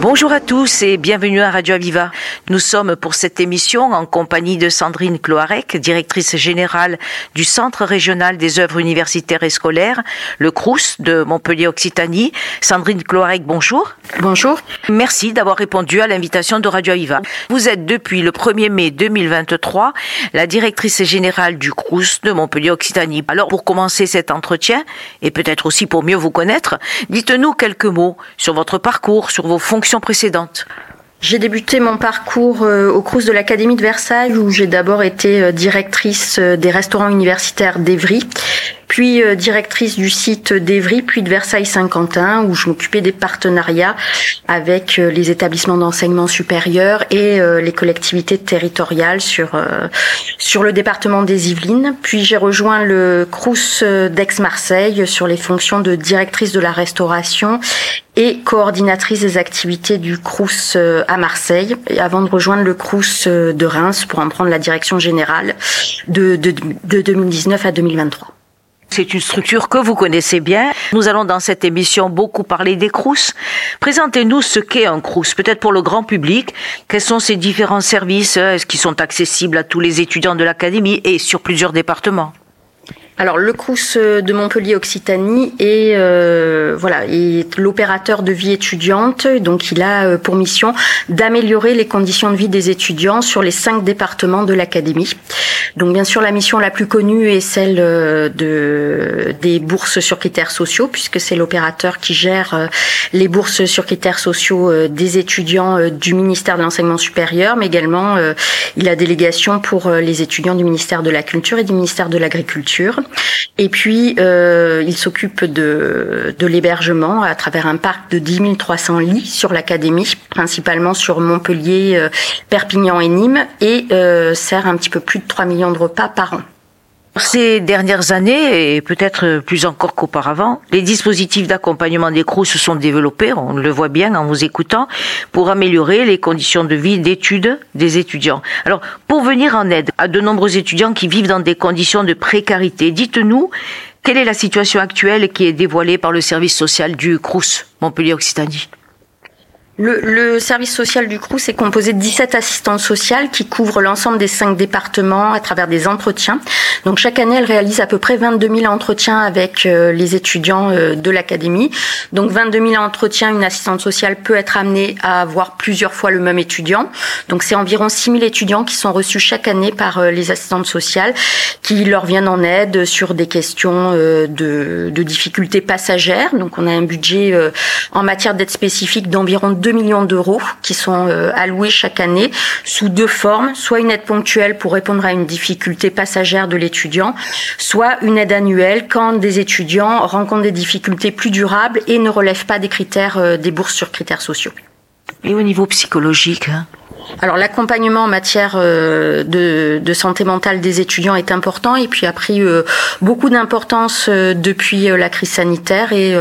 Bonjour à tous et bienvenue à Radio Aviva. Nous sommes pour cette émission en compagnie de Sandrine Cloarec, directrice générale du Centre régional des œuvres universitaires et scolaires, le CRUS de Montpellier-Occitanie. Sandrine Cloarec, bonjour. Bonjour. Merci d'avoir répondu à l'invitation de Radio Aviva. Vous êtes depuis le 1er mai 2023 la directrice générale du CRUS de Montpellier-Occitanie. Alors pour commencer cet entretien et peut-être aussi pour mieux vous connaître, dites-nous quelques mots sur votre parcours, sur vos fonctions J'ai débuté mon parcours euh, au Crous de l'Académie de Versailles où j'ai d'abord été euh, directrice euh, des restaurants universitaires d'Evry, puis directrice du site d'Evry, puis de Versailles-Saint-Quentin où je m'occupais des partenariats avec les établissements d'enseignement supérieur et les collectivités territoriales sur sur le département des Yvelines. Puis j'ai rejoint le Crous d'Aix-Marseille sur les fonctions de directrice de la restauration et coordinatrice des activités du Crous euh, à Marseille, avant de rejoindre le Crous euh, de Reims pour en prendre la direction générale de, de, de 2019 à 2023. C'est une structure que vous connaissez bien. Nous allons dans cette émission beaucoup parler des CRUS. Présentez-nous ce qu'est un CRUS, peut-être pour le grand public. Quels sont ces différents services Est-ce qu'ils sont accessibles à tous les étudiants de l'académie et sur plusieurs départements? Alors le Crous euh, de Montpellier Occitanie est euh, voilà est l'opérateur de vie étudiante, donc il a euh, pour mission d'améliorer les conditions de vie des étudiants sur les cinq départements de l'académie. Donc bien sûr la mission la plus connue est celle de des bourses sur critères sociaux puisque c'est l'opérateur qui gère les bourses sur critères sociaux des étudiants du ministère de l'enseignement supérieur, mais également il a délégation pour les étudiants du ministère de la Culture et du ministère de l'Agriculture. Et puis, euh, il s'occupe de, de l'hébergement à travers un parc de 10 300 lits sur l'académie, principalement sur Montpellier, euh, Perpignan et Nîmes, et euh, sert un petit peu plus de 3 millions de repas par an. Ces dernières années, et peut-être plus encore qu'auparavant, les dispositifs d'accompagnement des CROUS se sont développés, on le voit bien en vous écoutant, pour améliorer les conditions de vie d'études des étudiants. Alors, pour venir en aide à de nombreux étudiants qui vivent dans des conditions de précarité, dites-nous, quelle est la situation actuelle qui est dévoilée par le service social du CROUS Montpellier-Occitanie? Le, service social du CRUS est composé de 17 assistantes sociales qui couvrent l'ensemble des cinq départements à travers des entretiens. Donc chaque année, elle réalise à peu près 22 000 entretiens avec euh, les étudiants euh, de l'académie. Donc 22 000 entretiens, une assistante sociale peut être amenée à avoir plusieurs fois le même étudiant. Donc c'est environ 6 000 étudiants qui sont reçus chaque année par euh, les assistantes sociales qui leur viennent en aide sur des questions de, de difficultés passagères. Donc on a un budget en matière d'aide spécifique d'environ 2 millions d'euros qui sont euh, alloués chaque année sous deux formes, soit une aide ponctuelle pour répondre à une difficulté passagère de l'étudiant, soit une aide annuelle quand des étudiants rencontrent des difficultés plus durables et ne relèvent pas des critères euh, des bourses sur critères sociaux. Et au niveau psychologique hein alors l'accompagnement en matière euh, de, santé mentale des étudiants est important et puis a pris euh, beaucoup d'importance euh, depuis la crise sanitaire et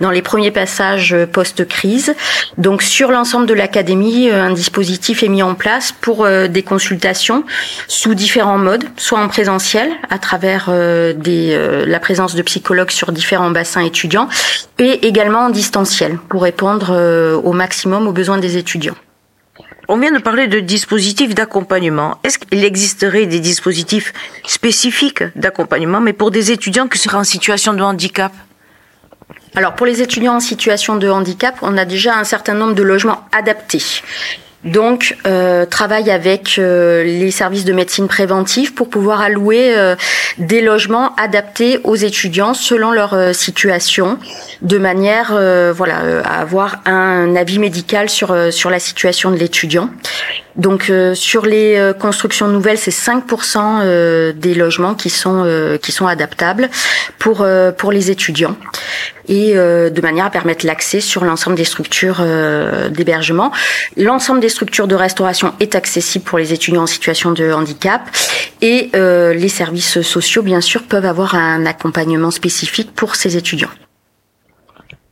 dans les premiers passages post-crise. Donc sur l'ensemble de l'académie, un dispositif est mis en place pour des consultations sous différents modes, soit en présentiel à travers la présence de psychologues sur différents bassins étudiants et également en distanciel pour répondre au maximum aux besoins des étudiants. On vient de parler de dispositifs d'accompagnement. Est-ce qu'il existerait des dispositifs spécifiques d'accompagnement, mais pour des étudiants qui seraient en situation de handicap? Alors pour les étudiants en situation de handicap, on a déjà un certain nombre de logements adaptés. Donc, euh, travaille avec euh, les services de médecine préventive pour pouvoir allouer euh, des logements adaptés aux étudiants selon leur euh, situation, de manière, voilà, à avoir un avis médical sur sur la situation de l'étudiant. Donc, sur les constructions nouvelles, c'est 5% des logements qui sont qui sont adaptables pour pour les étudiants et euh, de manière à permettre l'accès sur l'ensemble des structures euh, d'hébergement. L'ensemble des structures de restauration est accessible pour les étudiants en situation de handicap et euh, les services sociaux, bien sûr, peuvent avoir un accompagnement spécifique pour ces étudiants.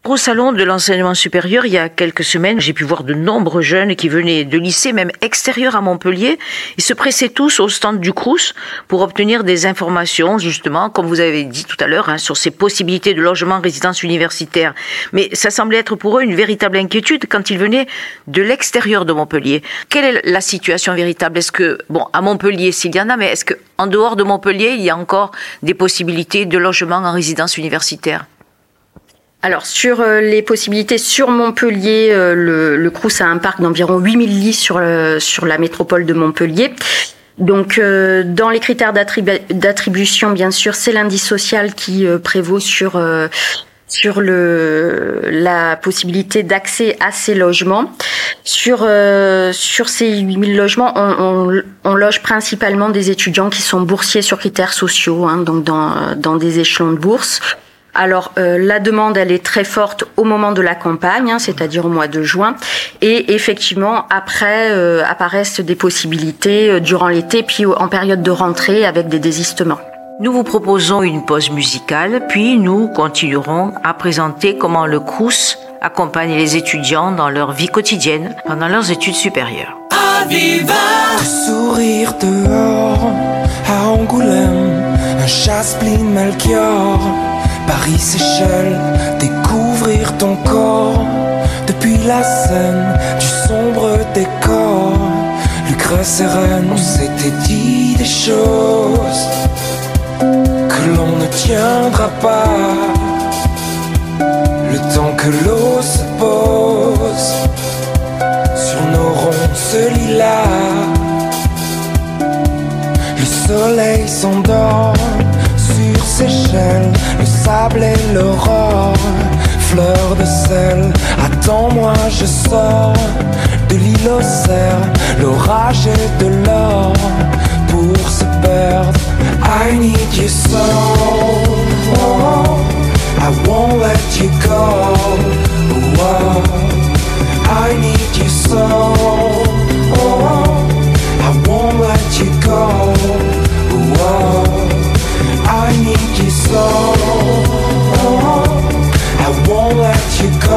Au salon de l'enseignement supérieur, il y a quelques semaines, j'ai pu voir de nombreux jeunes qui venaient de lycées, même extérieurs à Montpellier. Ils se pressaient tous au stand du Crous pour obtenir des informations, justement, comme vous avez dit tout à l'heure, hein, sur ces possibilités de logement en résidence universitaire. Mais ça semblait être pour eux une véritable inquiétude quand ils venaient de l'extérieur de Montpellier. Quelle est la situation véritable? Est-ce que, bon, à Montpellier, s'il y en a, mais est-ce qu'en dehors de Montpellier, il y a encore des possibilités de logement en résidence universitaire? Alors sur euh, les possibilités sur Montpellier, euh, le, le Crous a un parc d'environ 8000 lits sur, euh, sur la métropole de Montpellier. Donc dans les critères d'attribution, bien sûr, c'est l'indice social qui prévaut sur sur le la possibilité d'accès à ces logements. Sur sur ces 8000 logements, on, on, on, loge principalement des étudiants qui sont boursiers sur critères sociaux, hein, donc dans dans des échelons de bourse. Alors euh, la demande, elle est très forte au moment de la campagne, hein, c'est-à-dire au mois de juin, et effectivement après euh, apparaissent des possibilités euh, durant l'été, puis en période de rentrée avec des désistements. Nous vous proposons une pause musicale, puis nous continuerons à présenter comment le Crous accompagne les étudiants dans leur vie quotidienne pendant leurs études supérieures. sourire dehors, à Angoulême, un chasse Melchior Paris-Séchelles, découvrir ton corps depuis la scène du sombre décor. Lucre sereine, on s'était dit des choses que l'on ne tiendra pas. Le temps que l'eau se pose sur nos ronces lilas, le soleil s'endort sur ses chaînes sable et l'aurore, fleur de sel. Attends-moi, je sors de l'île au cerf, l'orage et de l'or pour se perdre. I need you so. I won't let you go. Oh, I need you so.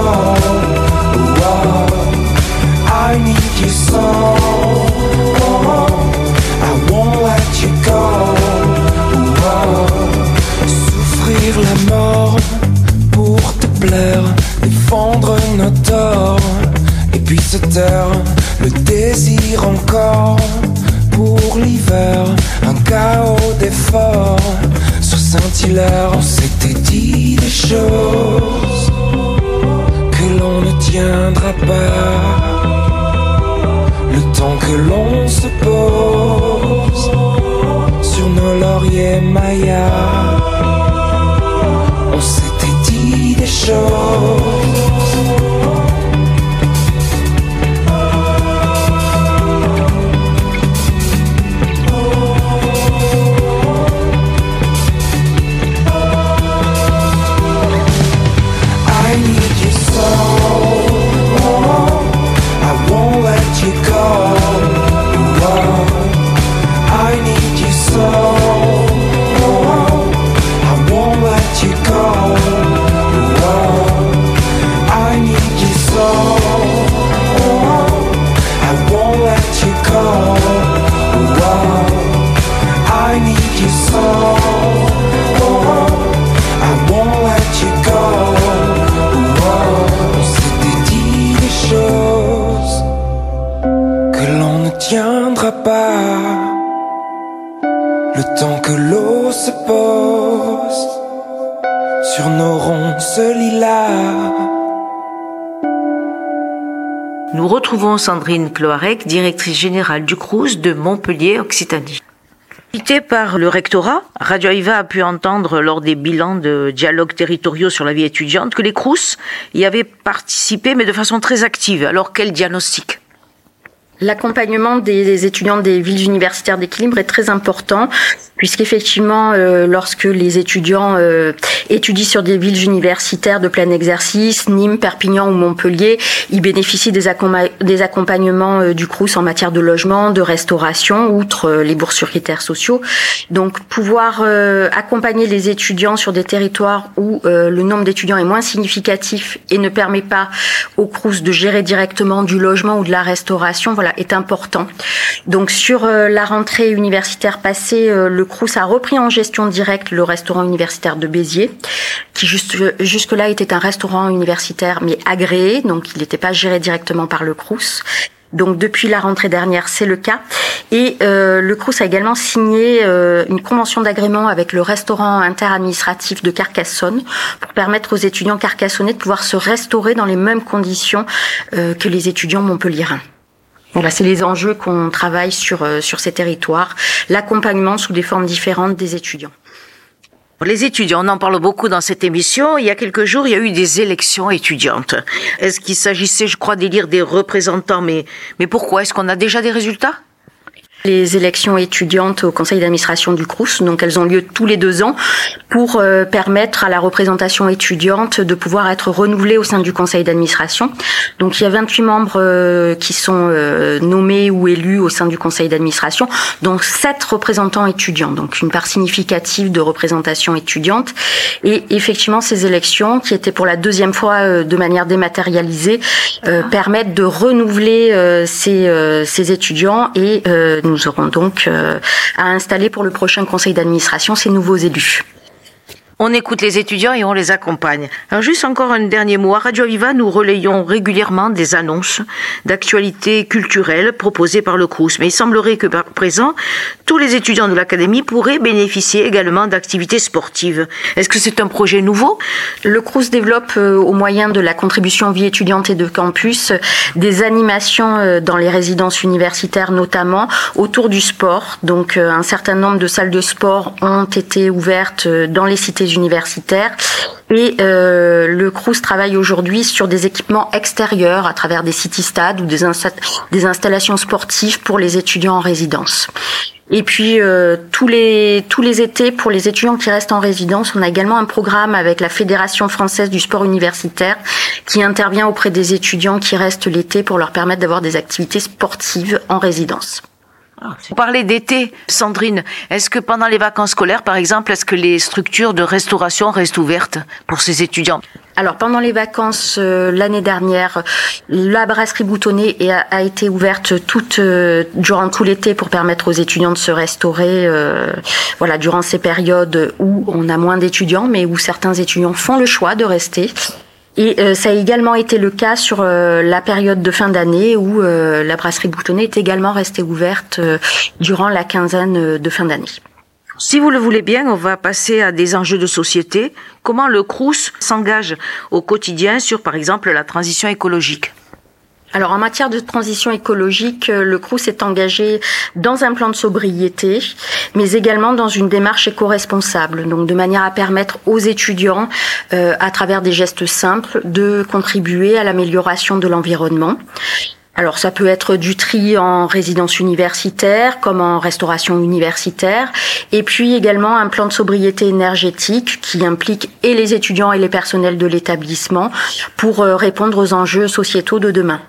Let you go. I need you so. Le temps que l'on se pose sur nos lauriers mayas. On s'était dit des choses Sandrine Cloarec, directrice générale du CRUS de Montpellier Occitanie. Invité par le rectorat, Radio Aviva a pu entendre lors des bilans de dialogues territoriaux sur la vie étudiante que les CRUS y avaient participé, mais de façon très active. Alors quel diagnostic? L'accompagnement des étudiants des villes universitaires d'équilibre est très important puisqu'effectivement, euh, lorsque les étudiants euh, étudient sur des villes universitaires de plein exercice, Nîmes, Perpignan ou Montpellier, ils bénéficient des, accompagnements euh, du CRUS en matière de logement, de restauration, outre euh, les bourses sur critères sociaux. Donc, pouvoir accompagner les étudiants sur des territoires où le nombre d'étudiants est moins significatif et ne permet pas au CRUS de gérer directement du logement ou de la restauration, voilà, est important. Donc, sur la rentrée universitaire passée, le le Crous a repris en gestion directe le restaurant universitaire de Béziers, qui jusque-là était un restaurant universitaire mais agréé, donc il n'était pas géré directement par le Crous. Donc depuis la rentrée dernière, c'est le cas. Et euh, le Crous a également signé euh, une convention d'agrément avec le restaurant interadministratif de Carcassonne pour permettre aux étudiants carcassonnais de pouvoir se restaurer dans les mêmes conditions euh, que les étudiants montpelliérains. Voilà, c'est les enjeux qu'on travaille sur, euh, sur ces territoires, l'accompagnement sous des formes différentes des étudiants. Les étudiants, on en parle beaucoup dans cette émission. Il y a quelques jours, il y a eu des élections étudiantes. Est-ce qu'il s'agissait, je crois, d'élire des représentants Mais, mais pourquoi? Est-ce qu'on a déjà des résultats? Les élections étudiantes au conseil d'administration du CRUS. Donc elles ont lieu tous les deux ans pour euh, permettre à la représentation étudiante de pouvoir être renouvelée au sein du conseil d'administration. Donc il y a 28 membres euh, qui sont euh, nommés ou élus au sein du conseil d'administration, dont 7 représentants étudiants, donc une part significative de représentation étudiante. Et effectivement, ces élections, qui étaient pour la deuxième fois de manière dématérialisée, permettent de renouveler ces, ces étudiants et nous aurons donc euh, à installer pour le prochain conseil d'administration ces nouveaux élus. On écoute les étudiants et on les accompagne. Alors juste encore un dernier mot. À Radio Viva, nous relayons régulièrement des annonces d'actualité culturelle proposées par le CRUS. Mais il semblerait que par présent, tous les étudiants de l'académie pourraient bénéficier également d'activités sportives. Est-ce que c'est un projet nouveau? Le CRUS développe euh, au moyen de la contribution vie étudiante et de campus des animations euh, dans les résidences universitaires notamment autour du sport. Donc euh, un certain nombre de salles de sport ont été ouvertes dans les cités universitaires. Et euh, le CRUS travaille aujourd'hui sur des équipements extérieurs à travers des city-stades ou des, installations sportives pour les étudiants en résidence. Et puis euh, tous les tous les étés pour les étudiants qui restent en résidence, on a également un programme avec la Fédération française du sport universitaire qui intervient auprès des étudiants qui restent l'été pour leur permettre d'avoir des activités sportives en résidence. Vous parlez d'été, Sandrine. Est-ce que pendant les vacances scolaires, par exemple, est-ce que les structures de restauration restent ouvertes pour ces étudiants? Alors pendant les vacances euh, l'année dernière, la brasserie boutonnée a, été ouverte toute euh, durant tout l'été pour permettre aux étudiants de se restaurer. Euh, voilà, durant ces périodes où on a moins d'étudiants, mais où certains étudiants font le choix de rester. Et euh, ça a également été le cas sur euh, la période de fin d'année où euh, la brasserie boutonnée est également restée ouverte durant la quinzaine de fin d'année. Si vous le voulez bien, on va passer à des enjeux de société. Comment le CRUS s'engage au quotidien sur, par exemple, la transition écologique? Alors en matière de transition écologique, euh, le CRUS est engagé dans un plan de sobriété, mais également dans une démarche éco-responsable, donc de manière à permettre aux étudiants, euh, à travers des gestes simples, de contribuer à l'amélioration de l'environnement. Alors ça peut être du tri en résidence universitaire comme en restauration universitaire et puis également un plan de sobriété énergétique qui implique et les étudiants et les personnels de l'établissement pour euh, répondre aux enjeux sociétaux de demain.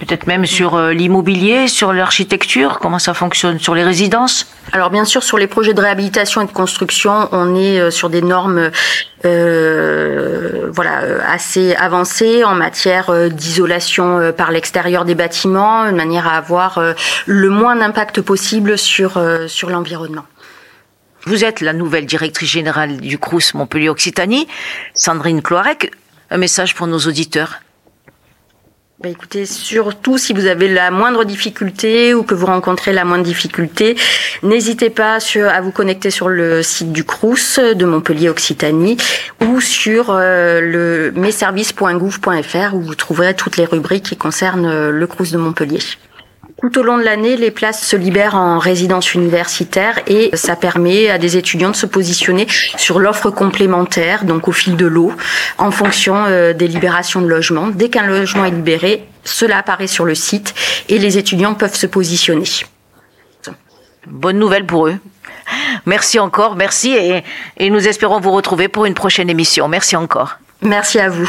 Peut-être même sur euh, l'immobilier, sur l'architecture, comment ça fonctionne, sur les résidences? Alors bien sûr, sur les projets de réhabilitation et de construction, on est euh, sur des normes euh, voilà, assez avancées en matière d'isolation par l'extérieur des bâtiments, de manière à avoir le moins d'impact possible sur, sur l'environnement. Vous êtes la nouvelle directrice générale du CRUS Montpellier-Occitanie, Sandrine Cloarec. Un message pour nos auditeurs bah écoutez, surtout si vous avez la moindre difficulté ou que vous rencontrez la moindre difficulté, n'hésitez pas à vous connecter sur le site du CRUS de Montpellier Occitanie ou sur euh, le messervices.gouv.fr où vous trouverez toutes les rubriques qui concernent euh, le CRUS de Montpellier. Tout au long de l'année, les places se libèrent en résidence universitaire et ça permet à des étudiants de se positionner sur l'offre complémentaire, donc au fil de l'eau, en fonction euh, des libérations de logements. Dès qu'un logement est libéré, cela apparaît sur le site et les étudiants peuvent se positionner. Bonne nouvelle pour eux. Merci encore, merci et, et nous espérons vous retrouver pour une prochaine émission. Merci encore. Merci à vous.